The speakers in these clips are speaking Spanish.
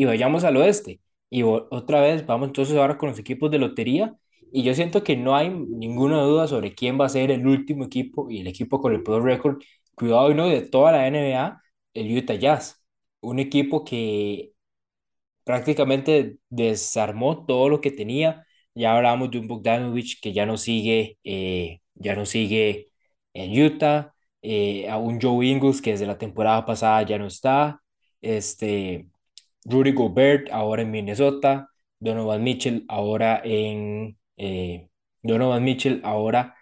y vayamos al oeste. Y otra vez vamos entonces ahora con los equipos de lotería. Y yo siento que no hay ninguna duda sobre quién va a ser el último equipo y el equipo con el peor récord, cuidado no, de toda la NBA, el Utah Jazz. Un equipo que prácticamente desarmó todo lo que tenía. Ya hablamos de un Bogdanovich que ya no sigue, eh, ya no sigue en Utah, eh, a un Joe Ingles que desde la temporada pasada ya no está, este, Rudy Gobert ahora en Minnesota, Donovan Mitchell ahora en, eh, Donovan Mitchell ahora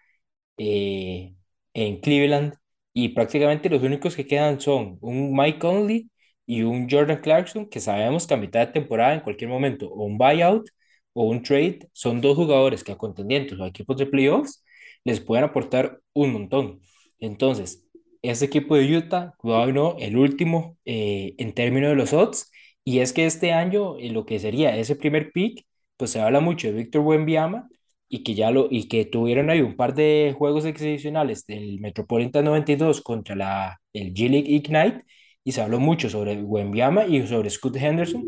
eh, en Cleveland y prácticamente los únicos que quedan son un Mike Conley y un Jordan Clarkson que sabemos que a mitad de temporada en cualquier momento o un buyout o un trade son dos jugadores que a contendientes o a equipos de playoffs les pueden aportar un montón. Entonces, ese equipo de Utah, cuidado no, el último eh, en términos de los odds y es que este año eh, lo que sería ese primer pick, pues se habla mucho de Víctor Wembanyama y que ya lo y que tuvieron ahí un par de juegos exhibicionales del Metropolitan 92 contra la el G League Ignite y se habló mucho sobre Wembanyama y sobre Scott Henderson,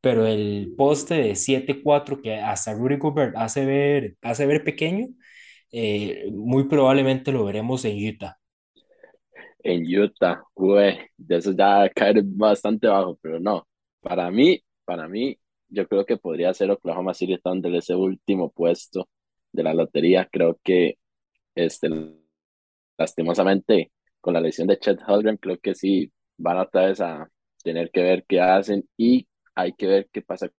pero el poste de siete cuatro que hasta Rudy Gobert hace ver hace ver pequeño, eh, muy probablemente lo veremos en Utah. En Utah, güey, eso ya caer bastante bajo, pero no. Para mí, para mí, yo creo que podría ser Oklahoma City Thunder ese último puesto de la lotería. Creo que, este, lastimosamente, con la lesión de Chet Holmgren, creo que sí van otra vez a tener que ver qué hacen y hay que ver qué pasa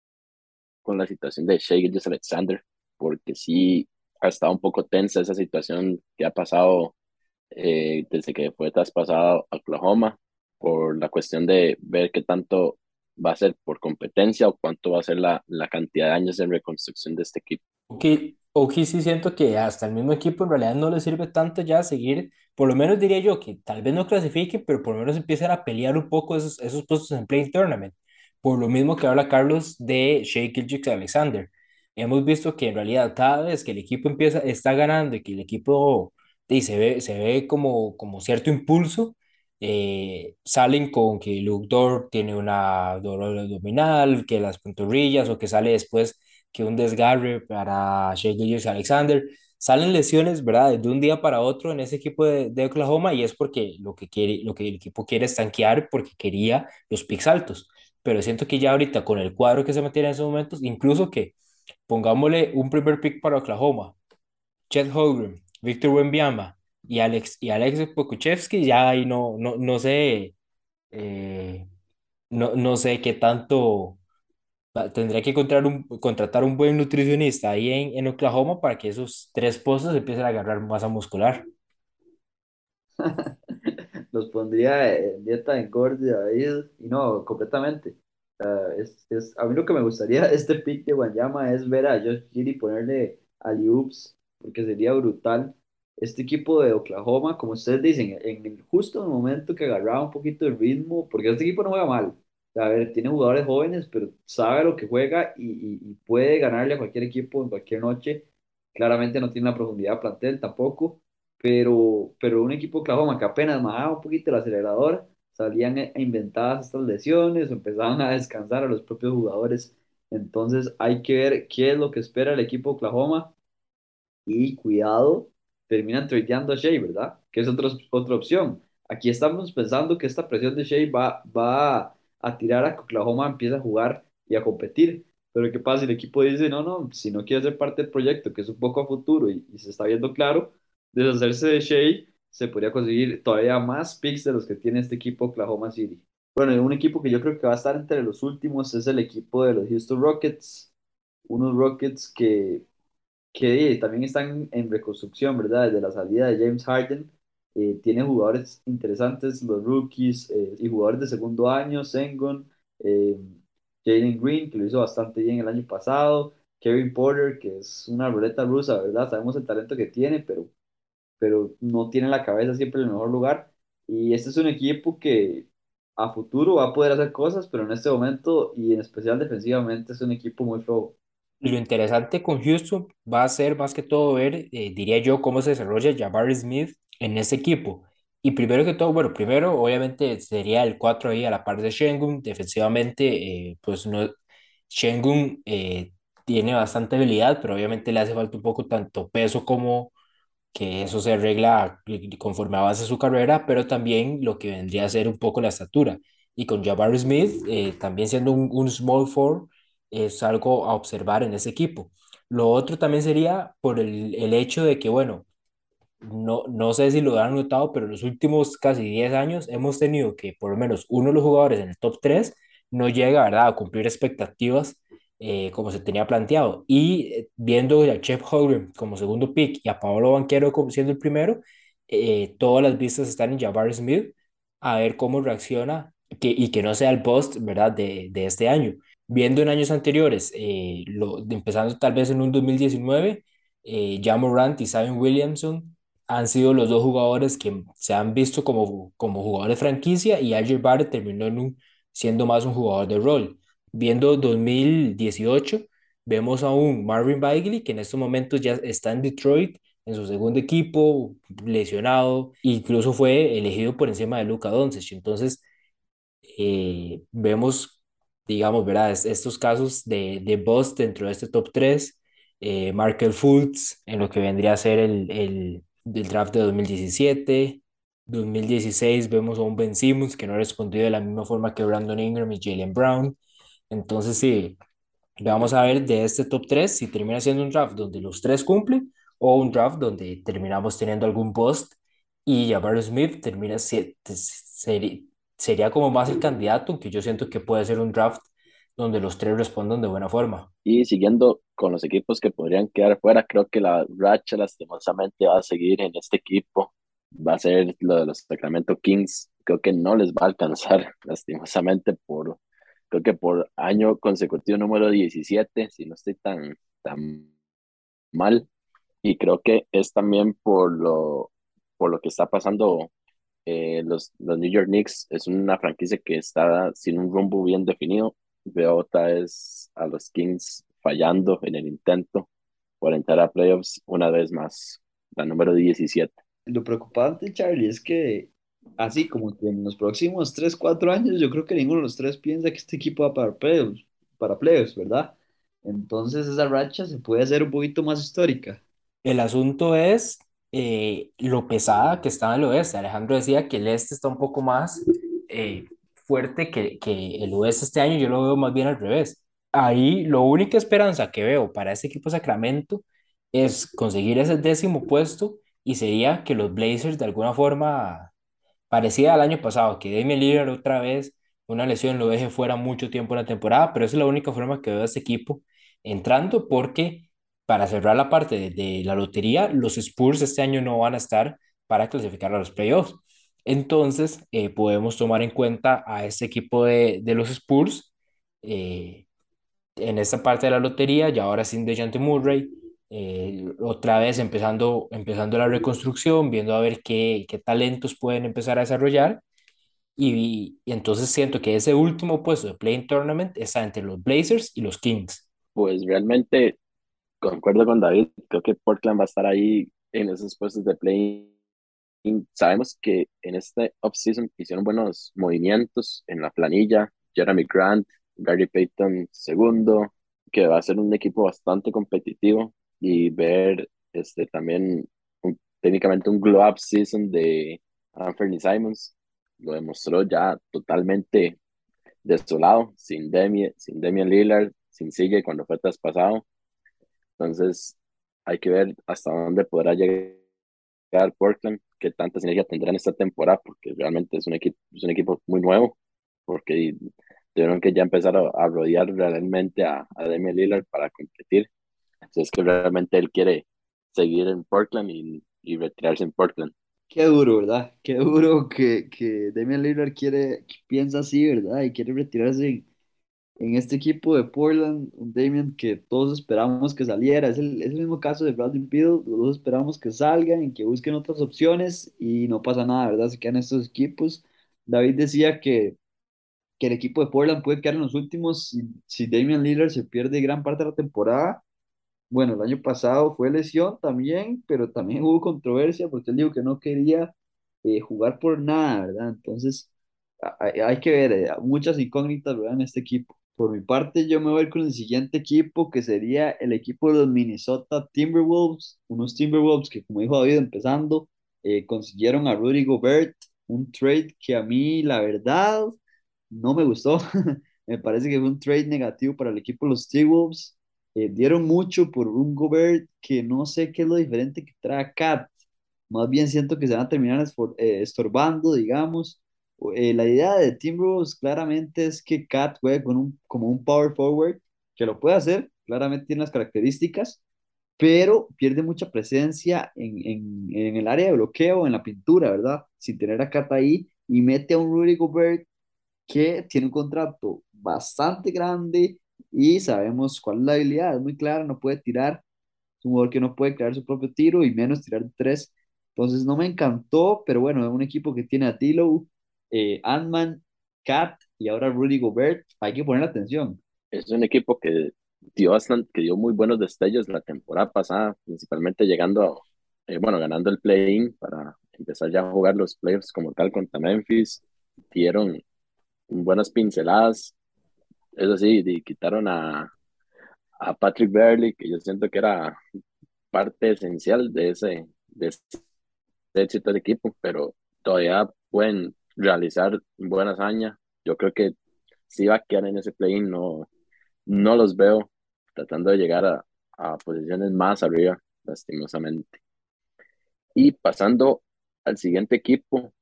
con la situación de Shea Gilgeous Alexander, porque sí ha estado un poco tensa esa situación que ha pasado eh, desde que fue traspasado a Oklahoma, por la cuestión de ver qué tanto va a ser por competencia o cuánto va a ser la, la cantidad de años en reconstrucción de este equipo. Ok, ok, sí siento que hasta el mismo equipo en realidad no le sirve tanto ya seguir, por lo menos diría yo que tal vez no clasifiquen, pero por lo menos empiezan a pelear un poco esos, esos puestos en Play Tournament. Por lo mismo que habla Carlos de Shea Gilgeous Alexander. Hemos visto que en realidad cada vez que el equipo empieza, está ganando y que el equipo y se ve, se ve como, como cierto impulso, eh, salen con que Luke Dort tiene una dolor abdominal, que las pantorrillas o que sale después que un desgarre para Shea Gilgeous Alexander. Salen lesiones, ¿verdad? De un día para otro en ese equipo de, Oklahoma y es porque lo que quiere, lo que el equipo quiere es tanquear porque quería los picks altos. Pero siento que ya ahorita con el cuadro que se metiera en esos momentos, incluso que pongámosle un primer pick para Oklahoma, Chet Holmgren, Victor Wembanyama y Alex y Alex Pokuchevsky, ya ahí no, no, no sé, eh, no, no sé qué tanto Tendría que encontrar un, contratar un buen nutricionista ahí en, en Oklahoma para que esos tres pozos empiecen a agarrar masa muscular. Los pondría en dieta en engorde David, y no, completamente. Ah, es, es, a mí lo que me gustaría este pick de Wanyama es ver a Josh Giddey ponerle alley-oops, porque sería brutal. Este equipo de Oklahoma, como ustedes dicen, en el justo el momento que agarraba un poquito de ritmo, porque este equipo no juega mal. A ver, tiene jugadores jóvenes, pero sabe lo que juega y, y- puede ganarle a cualquier equipo en cualquier noche. Claramente no tiene la profundidad de plantel tampoco pero, pero un equipo de Oklahoma que apenas bajaba un poquito el acelerador, salían e- inventadas estas lesiones empezaban a descansar a los propios jugadores. Entonces hay que ver qué es lo que espera el equipo de Oklahoma y cuidado, terminan tradeando a Shea, ¿verdad? Que es otra, otra opción. Aquí estamos pensando que esta presión de Shea va, va a tirar a que Oklahoma empiece a jugar y a competir. Pero ¿qué pasa si el equipo dice, no, no, si no quiere ser parte del proyecto, que es un poco a futuro y, y se está viendo claro, deshacerse de Shea, se podría conseguir todavía más picks de los que tiene este equipo Oklahoma City. Bueno, un equipo que yo creo que va a estar entre los últimos es el equipo de los Houston Rockets. Unos Rockets que que también están en reconstrucción, ¿verdad? Desde la salida de James Harden, eh, tiene jugadores interesantes, los rookies eh, y jugadores de segundo año, Sengun, eh, Jalen Green, que lo hizo bastante bien el año pasado, Kevin Porter, que es una ruleta rusa, ¿verdad? Sabemos el talento que tiene, pero, pero no tiene la cabeza siempre en el mejor lugar. Y este es un equipo que a futuro va a poder hacer cosas, pero en este momento, y en especial defensivamente, es un equipo muy flojo. Lo interesante con Houston va a ser más que todo ver, eh, diría yo, cómo se desarrolla Jabari Smith en ese equipo. Y primero que todo, bueno, primero obviamente sería el 4 ahí a la par de Şengün. Defensivamente, eh, pues no, Şengün eh, tiene bastante habilidad, pero obviamente le hace falta un poco tanto peso como que eso se arregla conforme avance su carrera, pero también lo que vendría a ser un poco la estatura. Y con Jabari Smith, eh, también siendo un, un small four, es algo a observar en ese equipo. Lo otro también sería por el, el hecho de que, bueno, no, no sé si lo han notado, pero en los últimos casi 10 años hemos tenido que por lo menos uno de los jugadores en el top 3 no llega, ¿verdad?, a cumplir expectativas eh, como se tenía planteado. Y eh, viendo a Chef Holgren como segundo pick y a Pablo Banquero como siendo el primero, eh, todas las vistas están en Jabari Smith a ver cómo reacciona que, y que no sea el post, ¿verdad?, de, de este año. Viendo en años anteriores, lo, empezando tal vez en un 2019, eh, Morant y Simon Williamson han sido los dos jugadores que se han visto como, como jugadores de franquicia y RJ Barrett terminó en un, siendo más un jugador de rol. Viendo 2018, vemos a un Marvin Bagley que en estos momentos ya está en Detroit, en su segundo equipo, lesionado, incluso fue elegido por encima de Luka Doncic. Entonces, eh, vemos, digamos, ¿verdad? estos casos de, de bust dentro de este top 3, eh, Markel Fultz en lo que vendría a ser el, el del draft de 2017. 2016 vemos a un Ben Simmons que no ha respondido de la misma forma que Brandon Ingram y Jalen Brown. Entonces, sí, vamos a ver de este top 3 si termina siendo un draft donde los tres cumplen o un draft donde terminamos teniendo algún post y Jabari Smith termina sería, sería como más el candidato, que yo siento que puede ser un draft donde los tres respondan de buena forma. Y siguiendo con los equipos que podrían quedar fuera, creo que la racha lastimosamente va a seguir en este equipo. Va a ser lo de los Sacramento Kings. Creo que no les va a alcanzar lastimosamente por, creo que por año consecutivo número 17, si no estoy tan, tan mal. Y creo que es también por lo, por lo que está pasando eh, los, los New York Knicks. Es una franquicia que está sin un rumbo bien definido veo otra vez a los Kings fallando en el intento por entrar a playoffs una vez más, la número 17. Lo preocupante, Charlie, es que así como que en los próximos 3, 4 años, yo creo que ninguno de los tres piensa que este equipo va para playoffs, para playoffs, ¿verdad? Entonces esa racha se puede hacer un poquito más histórica. El asunto es eh, lo pesada que está en el oeste. Alejandro decía que el este está un poco más eh, fuerte que, que el oeste este año, yo lo veo más bien al revés. Ahí, la única esperanza que veo para este equipo Sacramento es conseguir ese décimo puesto y sería que los Blazers de alguna forma parecida al año pasado, que Damian Lillard otra vez una lesión lo deje fuera mucho tiempo en la temporada, pero esa es la única forma que veo a este equipo entrando porque para cerrar la parte de, la lotería, los Spurs este año no van a estar para clasificar a los playoffs. Entonces, eh, podemos tomar en cuenta a este equipo de, de los Spurs eh, en esta parte de la lotería, y ahora sin DeJounte Murray, eh, otra vez empezando, empezando la reconstrucción, viendo a ver qué, qué talentos pueden empezar a desarrollar. Y, y, entonces siento que ese último puesto de Playing Tournament está entre los Blazers y los Kings. Pues realmente concuerdo con David, creo que Portland va a estar ahí en esos puestos de Playing sabemos que en este offseason hicieron buenos movimientos en la planilla. Jeremy Grant, Gary Payton segundo, que va a ser un equipo bastante competitivo y ver este también técnicamente un glow up season de Anthony Simons lo demostró ya totalmente desolado, sin Demi, sin Demian Lillard, sin Sigue cuando fue traspasado. Entonces, hay que ver hasta dónde podrá llegar Portland, que tanta sinergia tendrán esta temporada, porque realmente es un equipo, es un equipo muy nuevo, porque tuvieron que ya empezar a, rodear realmente a, a Damian Lillard para competir. Así es que realmente él quiere seguir en Portland y, y retirarse en Portland. Qué duro, ¿verdad? Qué duro que, que Damian Lillard quiere, piensa así, ¿verdad? Y quiere retirarse en este equipo de Portland, un Damian que todos esperamos que saliera, es el, mismo caso de Bradley Beal, todos esperamos que salgan, que busquen otras opciones y no pasa nada, ¿verdad? Se quedan estos equipos. David decía que, que el equipo de Portland puede quedar en los últimos si, si Damian Lillard se pierde gran parte de la temporada. Bueno, el año pasado fue lesión también, pero también hubo controversia porque él dijo que no quería eh, jugar por nada, ¿verdad? Entonces, hay, hay que ver, eh, muchas incógnitas, ¿verdad? En este equipo. Por mi parte, yo me voy con el siguiente equipo, que sería el equipo de los Minnesota Timberwolves, unos Timberwolves que, como dijo David, empezando, eh, consiguieron a Rudy Gobert, un trade que a mí, la verdad, no me gustó. Me parece que fue un trade negativo para el equipo de los T-Wolves. Eh, dieron mucho por un Gobert que no sé qué es lo diferente que trae Cat. Más bien siento que se van a terminar eh, estorbando, digamos. Eh, la idea de Timberwolves claramente es que Cat juegue con un, como un power forward, que lo puede hacer, claramente tiene las características, pero pierde mucha presencia en, en, en el área de bloqueo, en la pintura, ¿verdad? Sin tener a Cat ahí y mete a un Rudy Gobert que tiene un contrato bastante grande y sabemos cuál es la habilidad, es muy clara, no puede tirar, es un jugador que no puede crear su propio tiro y menos tirar tres. Entonces no me encantó, pero bueno, es un equipo que tiene a Tilo, eh, Ant-Man, Cat y ahora Rudy Gobert, hay que poner atención. Es un equipo que dio bastante, que dio muy buenos destellos la temporada pasada, principalmente llegando a, eh, bueno, ganando el play-in para empezar ya a jugar los playoffs como tal contra Memphis. Dieron buenas pinceladas, eso sí, y quitaron a, a Patrick Beverly, que yo siento que era parte esencial de ese, de ese éxito del equipo, pero todavía pueden realizar buena hazaña. Yo creo que si va a quedar en ese play-in, no, no los veo tratando de llegar a, a posiciones más arriba, lastimosamente. Y pasando al siguiente equipo,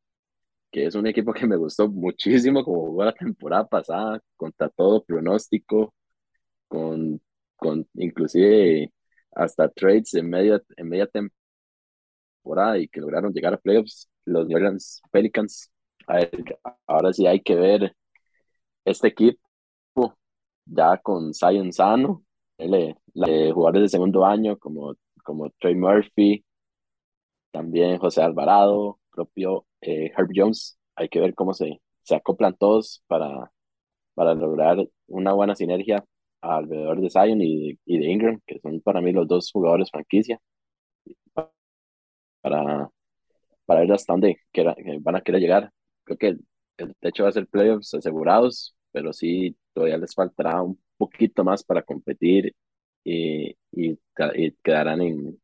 que es un equipo que me gustó muchísimo como jugó la temporada pasada, contra todo pronóstico, con, con inclusive hasta trades en media, en media temporada y que lograron llegar a playoffs, los New Orleans Pelicans. Ahora sí hay que ver este equipo ya con Zion Sano, la- jugadores de segundo año como, como Trey Murphy, también José Alvarado, propio eh, Herb Jones. Hay que ver cómo se, se acoplan todos para, para lograr una buena sinergia alrededor de Zion y y de Ingram, que son para mí los dos jugadores franquicia, para, para ver hasta dónde que van a querer llegar. Creo que el techo va a ser playoffs asegurados, pero sí todavía les faltará un poquito más para competir y, y, y quedarán en,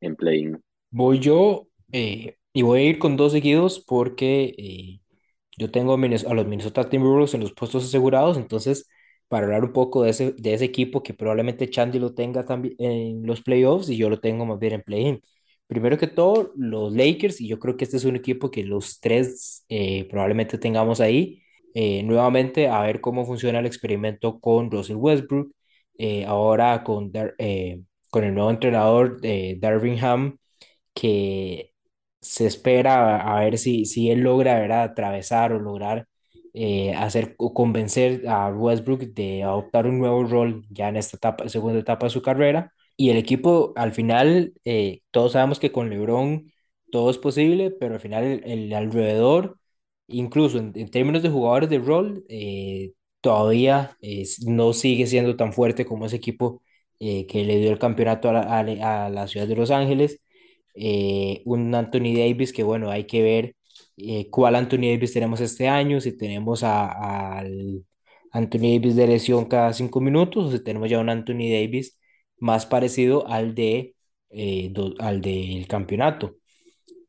en play-in. Voy yo eh, y voy a ir con dos seguidos porque eh, yo tengo a a los Minnesota Timberwolves en los puestos asegurados, entonces para hablar un poco de ese, de ese equipo que probablemente Chandy lo tenga también en los playoffs y yo lo tengo más bien en play-in. Primero que todo, los Lakers, y yo creo que este es un equipo que los tres eh, probablemente tengamos ahí. Eh, nuevamente, a ver cómo funciona el experimento con Russell Westbrook, eh, ahora con, Dar- eh, con el nuevo entrenador de Darvin Ham que se espera a, a ver si, si él logra, ¿verdad? atravesar o lograr eh, hacer o convencer a Westbrook de adoptar un nuevo rol ya en esta etapa, segunda etapa de su carrera. Y el equipo, al final, eh, todos sabemos que con LeBron todo es posible, pero al final el, alrededor, incluso en, en términos de jugadores de rol, eh, todavía no sigue siendo tan fuerte como ese equipo eh, que le dio el campeonato a la, a la ciudad de Los Ángeles. Un Anthony Davis que bueno, hay que ver cuál Anthony Davis tenemos este año, si tenemos al Anthony Davis de lesión cada cinco minutos o si tenemos ya un Anthony Davis más parecido al de eh, do- al del campeonato.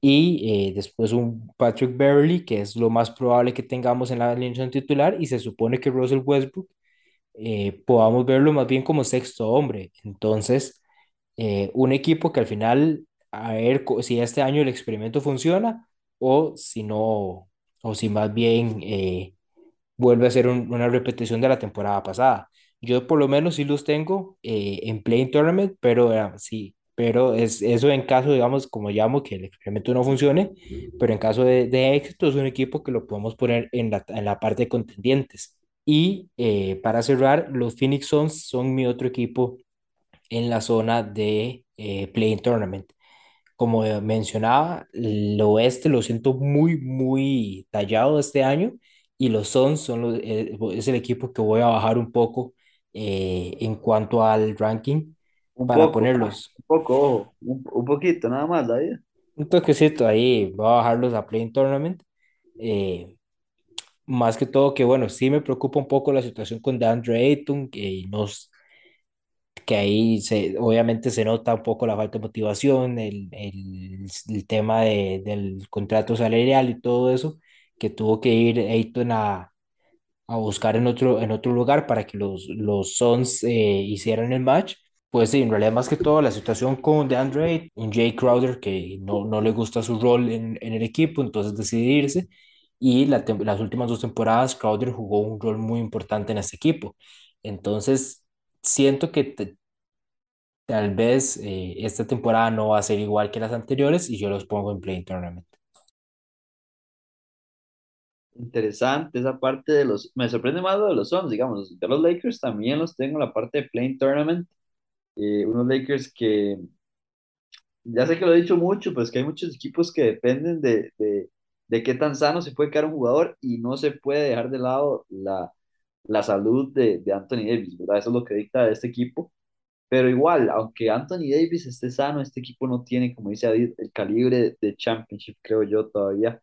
Y eh, después un Patrick Beverly, que es lo más probable que tengamos en la alineación titular, y se supone que Russell Westbrook eh, podamos verlo más bien como sexto hombre. Entonces, eh, un equipo que al final, a ver si este año el experimento funciona o si no, o si más bien eh, vuelve a ser un- una repetición de la temporada pasada. Yo por lo menos sí los tengo eh, en Playing Tournament, pero eh, sí, pero es eso en caso, digamos, como llamo, que el experimento no funcione, pero en caso de, de éxito es un equipo que lo podemos poner en la, en la parte de contendientes. Y eh, para cerrar, los Phoenix Suns son mi otro equipo en la zona de eh, Play-in Tournament. Como eh, mencionaba, el oeste lo siento muy, muy tallado este año y los Suns son los, eh, es el equipo que voy a bajar un poco eh, en cuanto al ranking Un para poco, ponerlos. un poco, ojo, un, un poquito nada más, David. Un toquecito ahí, voy a bajarlos a Play Tournament. Eh, más que todo que, bueno, sí me preocupa un poco la situación con DeAndre Ayton, que, nos, que ahí se, obviamente se nota un poco la falta de motivación, el, el, el tema de, del contrato salarial y todo eso, que tuvo que ir Ayton a, a buscar en otro, en otro lugar para que los, los Suns eh, hicieran el match. Pues sí, en realidad más que todo la situación con DeAndre, un Jay Crowder que no, no le gusta su rol en, en el equipo, entonces decidirse. Y la las últimas dos temporadas Crowder jugó un rol muy importante en este equipo. Entonces, siento que tal vez eh, esta temporada no va a ser igual que las anteriores y yo los pongo en Play Tournament. Interesante esa parte de los, me sorprende más lo de los Suns, digamos, de los Lakers también los tengo en la parte de Playing Tournament, eh, unos Lakers que ya sé que lo he dicho mucho, pero es que hay muchos equipos que dependen de, de, de qué tan sano se puede quedar un jugador y no se puede dejar de lado la, la salud de, de Anthony Davis, ¿verdad? Eso es lo que dicta este equipo. Pero igual, aunque Anthony Davis esté sano, este equipo no tiene, como dice David, el calibre de championship, creo yo, todavía.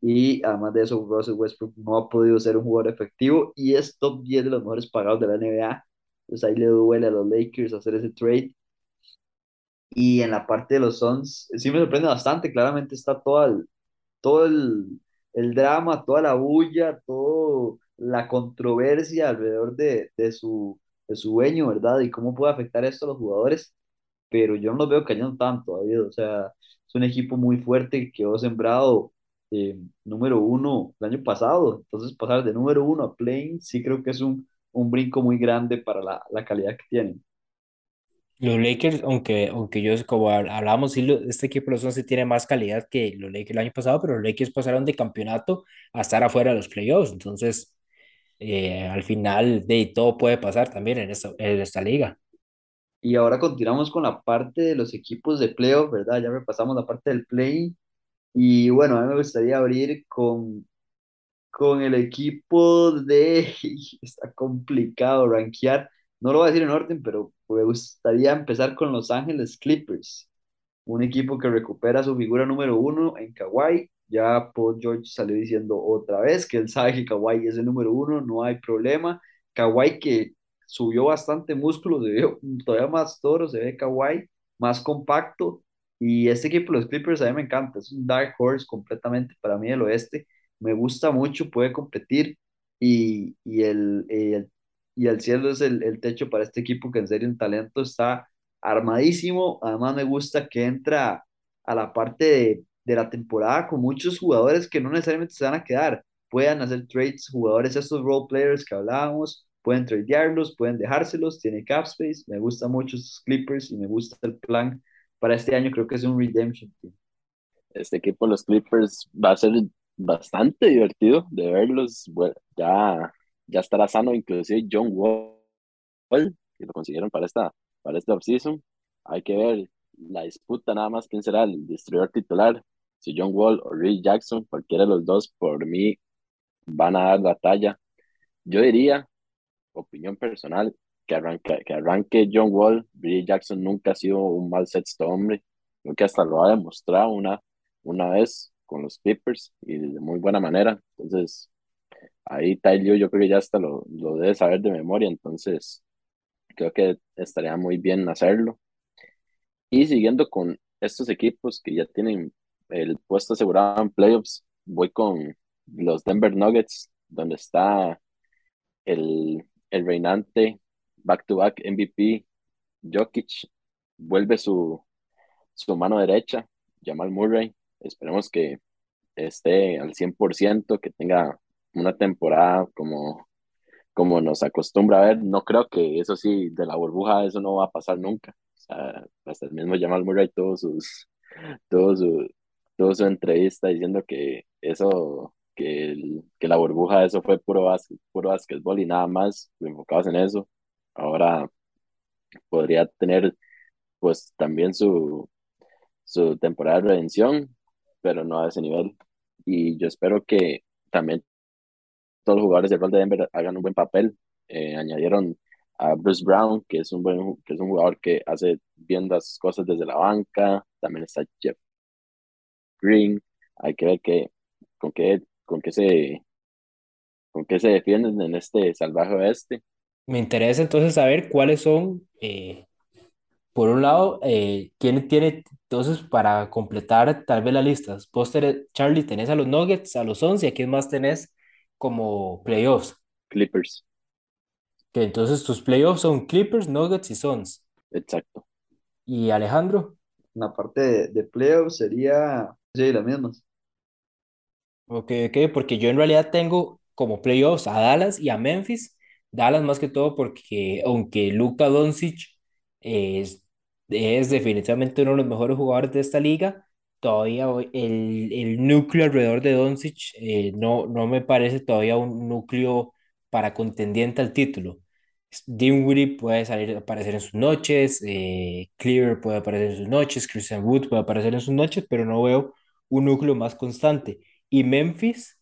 Y además de eso, Russell Westbrook no ha podido ser un jugador efectivo y es top 10 de los mejores pagados de la NBA. Entonces ahí le duele a los Lakers hacer ese trade. Y en la parte de los Suns, sí me sorprende bastante. Claramente está todo el, todo el, el drama, toda la bulla, toda la controversia alrededor de, de su, de su dueño, ¿verdad? Y cómo puede afectar esto a los jugadores. Pero yo no los veo cayendo tanto, David. O sea, es un equipo muy fuerte que quedó sembrado eh, número uno el año pasado. Entonces, pasar de número uno a playing, sí creo que es un, un brinco muy grande para la, la calidad que tienen. Los Lakers, aunque, aunque yo, como hab- hablábamos, sí, este equipo de los Suns sí tiene más calidad que los Lakers el año pasado, pero los Lakers pasaron de campeonato a estar afuera de los playoffs. Entonces, eh, al final, de todo puede pasar también en esta, en esta liga. Y ahora continuamos con la parte de los equipos de playoff, ¿verdad? Ya repasamos la parte del play. Y bueno, a mí me gustaría abrir con, con el equipo de... Está complicado rankear. No lo voy a decir en orden, pero me gustaría empezar con Los Ángeles Clippers un equipo que recupera su figura número uno en Kawhi. Ya Paul George salió diciendo otra vez que él sabe que Kawhi es el número uno, no hay problema. Kawhi que subió bastante músculo, se ve todavía más toro, se ve Kawhi más compacto. Y este equipo, los Clippers, a mí me encanta, es un dark horse completamente para mí del oeste. Me gusta mucho, puede competir y, y el, el, y el cielo es el, el techo para este equipo que en serio en talento está armadísimo. Además, me gusta que entra a la parte de, de la temporada con muchos jugadores que no necesariamente se van a quedar. Puedan hacer trades, jugadores, estos role players que hablábamos, pueden tradearlos, pueden dejárselos, tiene cap space. Me gusta mucho estos Clippers y me gusta el plan para este año. Creo que es un redemption team. Este equipo, los Clippers, va a ser bastante divertido de verlos. Bueno, ya, ya estará sano, inclusive John Wall, que lo consiguieron para esta, para esta offseason. Hay que ver la disputa nada más quién será el distribuidor titular. Si John Wall o Reggie Jackson, cualquiera de los dos, por mí, van a dar la talla. Yo diría, opinión personal, que arranque, que arranque John Wall. Reggie Jackson nunca ha sido un mal sexto hombre. Creo que hasta lo ha demostrado una, una vez con los Clippers y de muy buena manera. Entonces, ahí Tyler yo creo que ya hasta lo, lo debe saber de memoria. Entonces, creo que estaría muy bien hacerlo. Y siguiendo con estos equipos que ya tienen el puesto asegurado en playoffs, voy con los Denver Nuggets, donde está el, el reinante back-to-back MVP Jokic, vuelve su, su mano derecha, Jamal Murray. Esperemos que esté al 100%, que tenga una temporada como, como nos acostumbra a ver. No creo que eso sí, de la burbuja, eso no va a pasar nunca. O sea, hasta el mismo Jamal Murray, todos sus, todo su, todo su entrevista diciendo que eso, que, el, que la burbuja, eso fue puro, puro básquetbol y nada más, enfocados en eso. Ahora podría tener pues también su, su temporada de redención, pero no a ese nivel. Y yo espero que también todos los jugadores del rol de Denver hagan un buen papel. Eh, añadieron a Bruce Brown, que es un buen, que es un jugador que hace bien las cosas desde la banca. También está Jeff Green, hay que ver qué, con qué, con qué se, con qué se defienden en este salvaje oeste. Me interesa entonces saber cuáles son, eh, por un lado, eh, quién tiene, entonces, para completar tal vez la lista. Vos tenés- Charlie, tenés a los Nuggets, a los Suns y a quién más tenés como playoffs. Clippers, Que entonces tus playoffs son Clippers, Nuggets y Suns. exacto. Y Alejandro, la parte de, de playoffs sería, sí, las mismas. ok, ok, porque yo en realidad tengo como playoffs a Dallas y a Memphis. Dallas más que todo porque aunque Luka Doncic es, es definitivamente uno de los mejores jugadores de esta liga, todavía el, el núcleo alrededor de Doncic eh, no, no me parece todavía un núcleo para contendiente al título. Dinwiddie puede salir aparecer en sus noches, eh, Cleaver puede aparecer en sus noches, Christian Wood puede aparecer en sus noches, pero no veo un núcleo más constante. Y Memphis,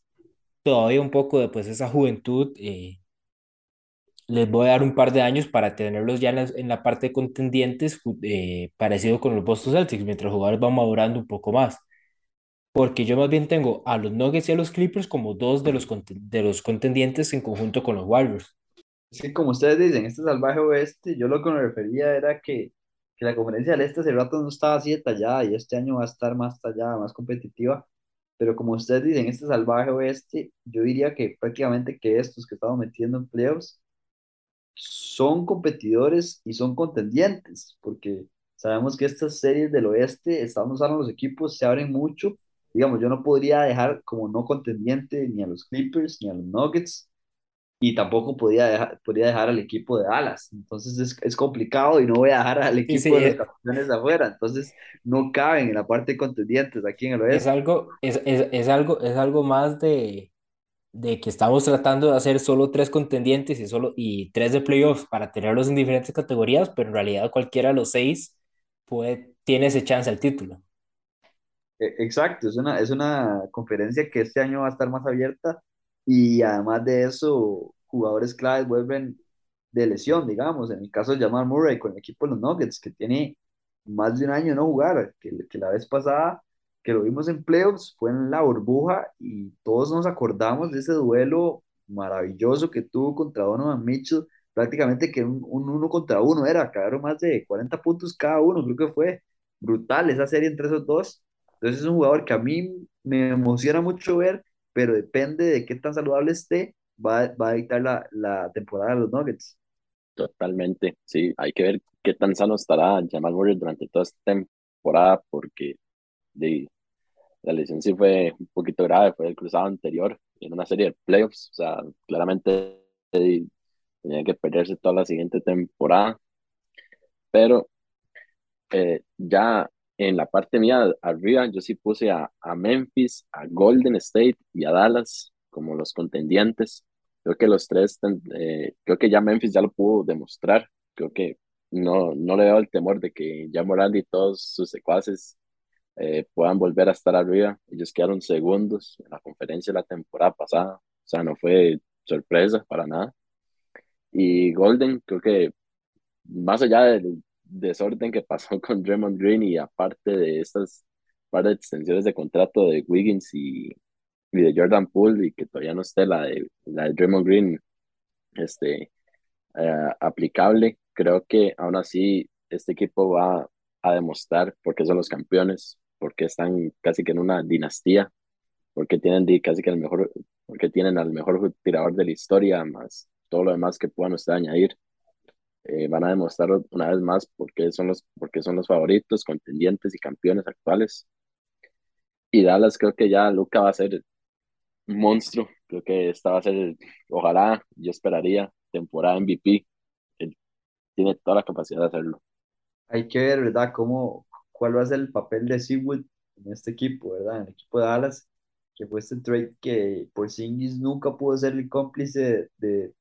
todavía un poco de pues, esa juventud, eh, les voy a dar un par de años para tenerlos ya en la, en la parte de contendientes, eh, parecido con los Boston Celtics, mientras los jugadores van madurando un poco más. Porque yo más bien tengo a los Nuggets y a los Clippers como dos de los, de los contendientes en conjunto con los Warriors. Que como ustedes dicen, este salvaje oeste, yo lo que me refería era que, que la conferencia del este hace rato no estaba así detallada y este año va a estar más tallada, más competitiva. Pero como ustedes dicen, este salvaje oeste, yo diría que prácticamente que estos que estamos metiendo en playoffs son competidores y son contendientes, porque sabemos que estas series del oeste, estando usando los equipos, se abren mucho. Digamos, yo no podría dejar como no contendiente ni a los Clippers ni a los Nuggets y tampoco podía dejar, podría dejar al equipo de Dallas. Entonces es, es complicado y no voy a dejar al equipo sí, de los campeones afuera. Entonces no caben en la parte de contendientes aquí en el es, oeste. algo, es, es, es algo, es algo más de, de que estamos tratando de hacer solo tres contendientes y, solo, y tres de playoffs para tenerlos en diferentes categorías, pero en realidad cualquiera de los seis puede, tiene ese chance al título. E- Exacto, es una, es una conferencia que este año va a estar más abierta y además de eso, jugadores claves vuelven de lesión, digamos, en el caso de Jamal Murray con el equipo de los Nuggets, que tiene más de un año no jugar, que, que la vez pasada que lo vimos en playoffs fue en la burbuja y todos nos acordamos de ese duelo maravilloso que tuvo contra Donovan Mitchell, prácticamente que un, un uno contra uno era, acabaron más de 40 puntos cada uno, creo que fue brutal esa serie entre esos dos entonces es un jugador que a mí me emociona mucho ver, pero depende de qué tan saludable esté, va, va a dictar la, la temporada de los Nuggets. Totalmente, sí, hay que ver qué tan sano estará Jamal Murray durante toda esta temporada, porque de, la lesión sí fue un poquito grave, fue el cruzado anterior en una serie de playoffs, o sea, claramente tenía que perderse toda la siguiente temporada, pero eh, ya en la parte mía arriba yo sí puse a, a Memphis, a Golden State y a Dallas como los contendientes. Creo que los tres, eh, creo que ya Memphis ya lo pudo demostrar. Creo que no, no le veo el temor de que ya Morant y todos sus secuaces eh, puedan volver a estar arriba. Ellos quedaron segundos en la conferencia la temporada pasada. O sea, no fue sorpresa para nada. Y Golden, creo que más allá del desorden que pasó con Draymond Green y aparte de estas par de extensiones de contrato de Wiggins y, y de Jordan Poole y que todavía no esté la de, la de Draymond Green este, eh, aplicable, creo que aún así este equipo va a demostrar por qué son los campeones, porque están casi que en una dinastía, porque tienen casi que el mejor, porque tienen al mejor tirador de la historia, más todo lo demás que puedan usted añadir eh, van a demostrar una vez más por qué son los, por qué son los favoritos, contendientes y campeones actuales. Y Dallas creo que ya Luca va a ser un monstruo, creo que esta va a ser, ojalá, yo esperaría, temporada MVP, él tiene toda la capacidad de hacerlo. Hay que ver, ¿verdad?, cómo, cuál va a ser el papel de Seawood en este equipo, ¿verdad? En el equipo de Dallas, que fue este trade que Porzingis nunca pudo ser el cómplice de,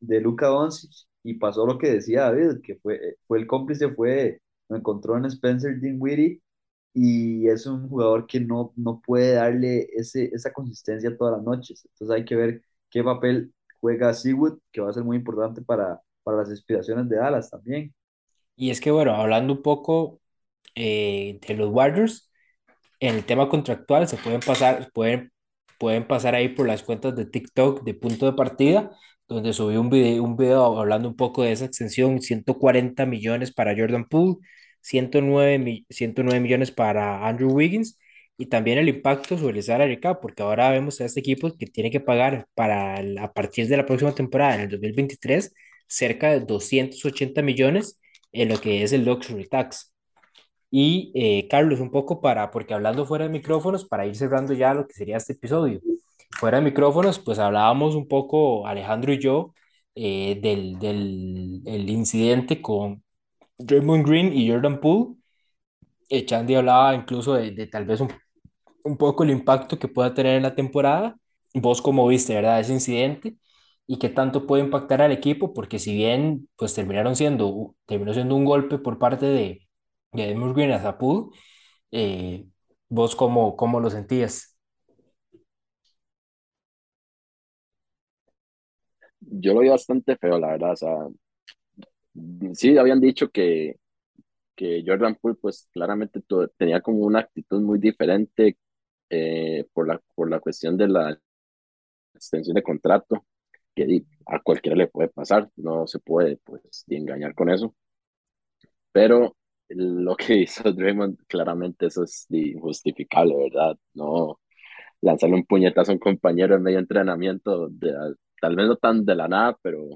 de Luka Doncic y pasó lo que decía David, que fue, fue el cómplice, fue, lo encontró en Spencer Dinwiddie y es un jugador que no, no puede darle ese, esa consistencia todas las noches. Entonces hay que ver qué papel juega Seawood, que va a ser muy importante para, para las aspiraciones de Dallas también. Y es que, bueno, hablando un poco eh, de los Warriors, en el tema contractual se pueden pasar, pueden, pueden pasar ahí por las cuentas de TikTok de punto de partida, donde subí un video, un video hablando un poco de esa extensión, 140 millones para Jordan Poole, 109, mi- 109 millones para Andrew Wiggins y también el impacto sobre el salary cap, porque ahora vemos a este equipo que tiene que pagar para el- a partir de la próxima temporada, en el 2023, cerca de 280 millones en lo que es el luxury tax. Y eh, Carlos, un poco para, porque hablando fuera de micrófonos, para ir cerrando ya lo que sería este episodio. Fuera de micrófonos, pues hablábamos un poco, Alejandro y yo, eh, del, del el incidente con Draymond Green y Jordan Poole. Eh, Chandy hablaba incluso de, de tal vez un, un poco el impacto que pueda tener en la temporada. Vos cómo viste, ¿verdad? Ese incidente y qué tanto puede impactar al equipo, porque si bien pues terminaron siendo, terminó siendo un golpe por parte de, de Green a eh, ¿vos cómo, cómo lo sentías? Yo lo vi bastante feo, la verdad. O sea, sí habían dicho que, que Jordan Poole, pues claramente tenía como una actitud muy diferente eh, por la, por la cuestión de la extensión de contrato, que a cualquiera le puede pasar, no se puede pues engañar con eso. Pero lo que hizo Draymond, claramente eso es injustificable, ¿verdad? No lanzarle un puñetazo a un compañero en medio entrenamiento, tal vez no tan de la nada, pero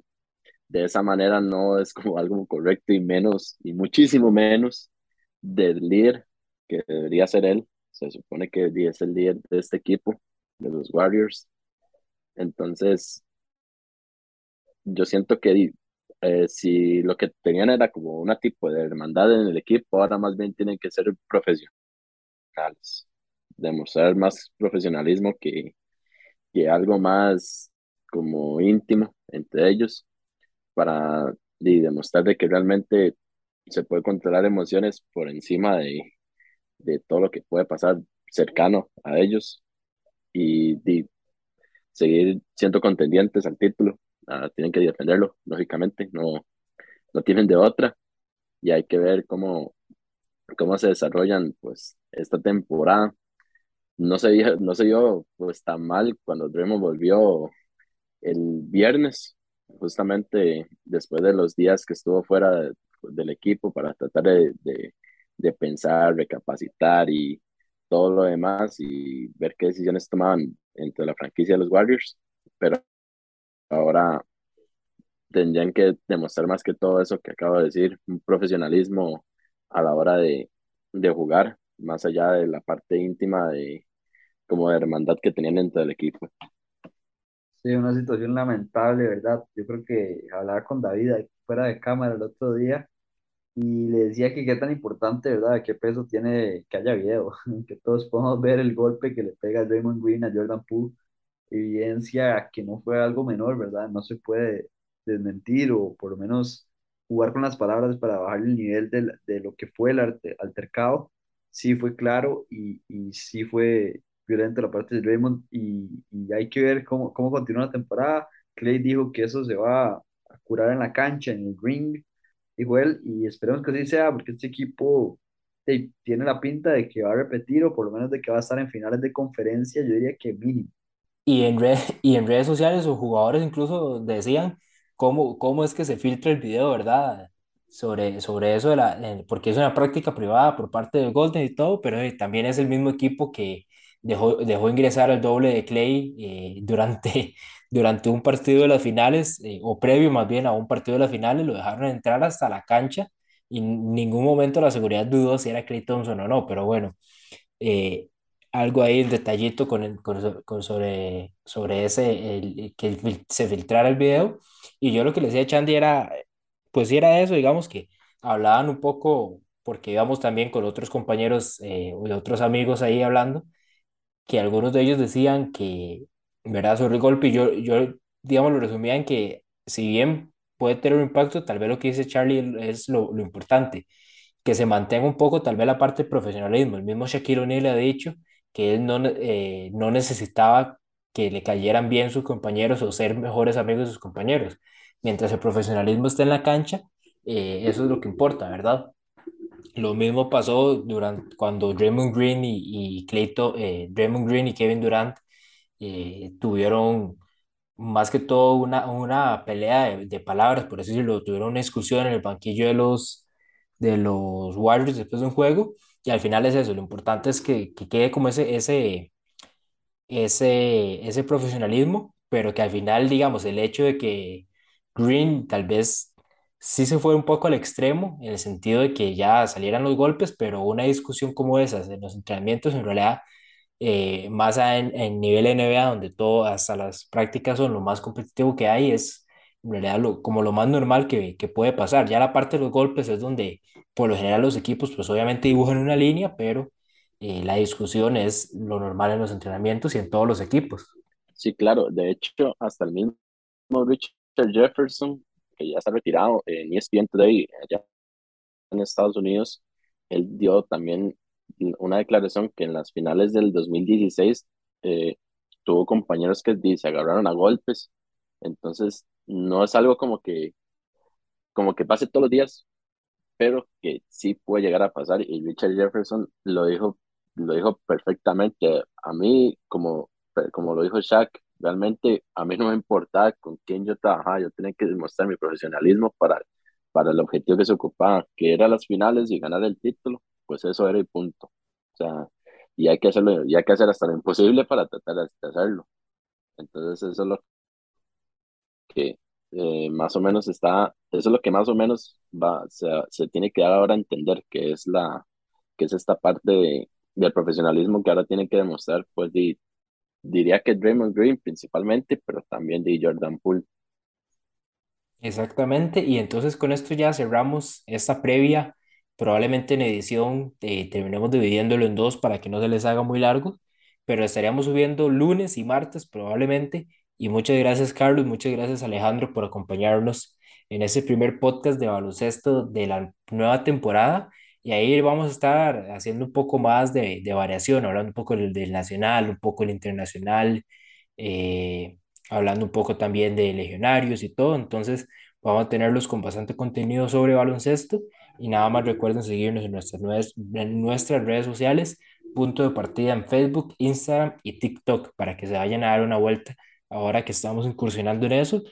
de esa manera no es como algo correcto y menos, y muchísimo menos del líder que debería ser él. Se supone que es el líder de este equipo, de los Warriors. Entonces, yo siento que eh, si lo que tenían era como una tipo de hermandad en el equipo, ahora más bien tienen que ser profesionales, demostrar más profesionalismo que, que algo más como íntimo entre ellos para y demostrar de que realmente se puede controlar emociones por encima de, de todo lo que puede pasar cercano a ellos y, y seguir siendo contendientes al título. Uh, tienen que defenderlo, lógicamente, no, no tienen de otra y hay que ver cómo, cómo se desarrollan pues esta temporada. No se, vio, no se vio pues tan mal cuando Draymond volvió el viernes, justamente después de los días que estuvo fuera de, del equipo para tratar de, de, de, pensar, recapacitar y todo lo demás y ver qué decisiones tomaban entre la franquicia de los Warriors. Pero ahora tendrían que demostrar más que todo eso que acabo de decir, un profesionalismo a la hora de, de jugar, más allá de la parte íntima de como de hermandad que tenían dentro del equipo. Sí, una situación lamentable, ¿verdad? Yo creo que hablaba con David fuera de cámara el otro día y le decía que qué tan importante, ¿verdad? Qué peso tiene que haya video, que todos podamos ver el golpe que le pega Draymond Green a Jordan Poole, evidencia que no fue algo menor, ¿verdad? No se puede desmentir o por lo menos jugar con las palabras para bajar el nivel de, de lo que fue el altercado. Sí fue claro y, y sí fue violento la parte de Draymond y, y hay que ver cómo, cómo continúa la temporada. Clay dijo que eso se va a curar en la cancha, en el ring, dijo él, y esperemos que así sea, porque este equipo tiene la pinta de que va a repetir o por lo menos de que va a estar en finales de conferencia, yo diría que mínimo. Y en, red, y en redes sociales o jugadores incluso decían cómo, cómo es que se filtra el video, ¿verdad? Sobre, sobre eso, de la, porque es una práctica privada por parte de Golden y todo, pero eh, también es el mismo equipo que dejó, dejó ingresar al doble de Clay eh, durante, durante un partido de las finales, eh, o previo más bien a un partido de las finales, lo dejaron entrar hasta la cancha y en ningún momento la seguridad dudó si era Clay Thompson o no, pero bueno algo ahí, el detallito con, el- con, con sobre, sobre ese, el, que se filtrara el video. Y yo lo que le decía a Chandy era, pues era eso, digamos que hablaban un poco, porque íbamos también con otros compañeros eh, y otros amigos ahí hablando, que algunos de ellos decían que, ¿verdad? Sobre el golpe, yo, yo, digamos, lo resumía en que si bien puede tener un impacto, tal vez lo que dice Charlie es lo, lo importante que se mantenga un poco tal vez la parte de profesionalismo. El mismo Shaquille O'Neal ha dicho que él no, eh, no necesitaba que le cayeran bien sus compañeros o ser mejores amigos de sus compañeros. Mientras el profesionalismo esté en la cancha, eh, eso es lo que importa, ¿verdad? Lo mismo pasó durante, cuando Draymond Green y, y Clayton, eh, Draymond Green y Kevin Durant eh, tuvieron más que todo una, una pelea de, de palabras, por así decirlo, tuvieron una discusión en el banquillo de los, de los Warriors después de un juego, y al final es eso, lo importante es que, que quede como ese, ese, ese, ese profesionalismo, pero que al final, digamos, el hecho de que Green tal vez sí se fue un poco al extremo, en el sentido de que ya salieran los golpes, pero una discusión como esas en los entrenamientos en realidad eh, más en, en nivel NBA, donde todo, hasta las prácticas son lo más competitivo que hay, es en realidad lo- como lo más normal que, que puede pasar. Ya la parte de los golpes es donde, por lo general, los equipos, pues obviamente dibujan una línea, pero eh, la discusión es lo normal en los entrenamientos y en todos los equipos. Sí, claro, de hecho, hasta el mismo Richard Jefferson, que ya está retirado en ESPN Today, allá en Estados Unidos, él dio también una declaración que en las finales del 2016 eh, tuvo compañeros que se agarraron a golpes, entonces no es algo como que, como que pase todos los días, pero que sí puede llegar a pasar y Richard Jefferson lo dijo, lo dijo perfectamente. A mí, como, como lo dijo Shaq, realmente a mí no me importaba con quién yo trabajaba, yo tenía que demostrar mi profesionalismo para, para el objetivo que se ocupaba, que era las finales y ganar el título, pues eso era el punto. O sea, y hay que hacerlo, y hay que hacer hasta lo imposible para tratar de hacerlo. Entonces eso es lo que eh, más o menos está, eso es lo que más o menos va, se, se tiene que dar ahora a entender, que es la, que es esta parte de, del profesionalismo que ahora tiene que demostrar, pues di- diría que Draymond Green principalmente, pero también de Jordan Poole. Exactamente, y entonces con esto ya cerramos esta previa. Probablemente en edición eh, terminemos dividiéndolo en dos para que no se les haga muy largo, pero estaríamos subiendo lunes y martes probablemente. Y muchas gracias, Carlos, muchas gracias, Alejandro, por acompañarnos en este primer podcast de baloncesto de la nueva temporada. Y ahí vamos a estar haciendo un poco más de, de variación, hablando un poco del, del nacional, un poco del internacional. eh, hablando un poco también de legionarios y todo. Entonces, vamos a tenerlos con bastante contenido sobre baloncesto. Y nada más recuerden seguirnos en nuestras, en nuestras redes sociales, punto de partida en Facebook, Instagram y TikTok, para que se vayan a dar una vuelta ahora que estamos incursionando en eso.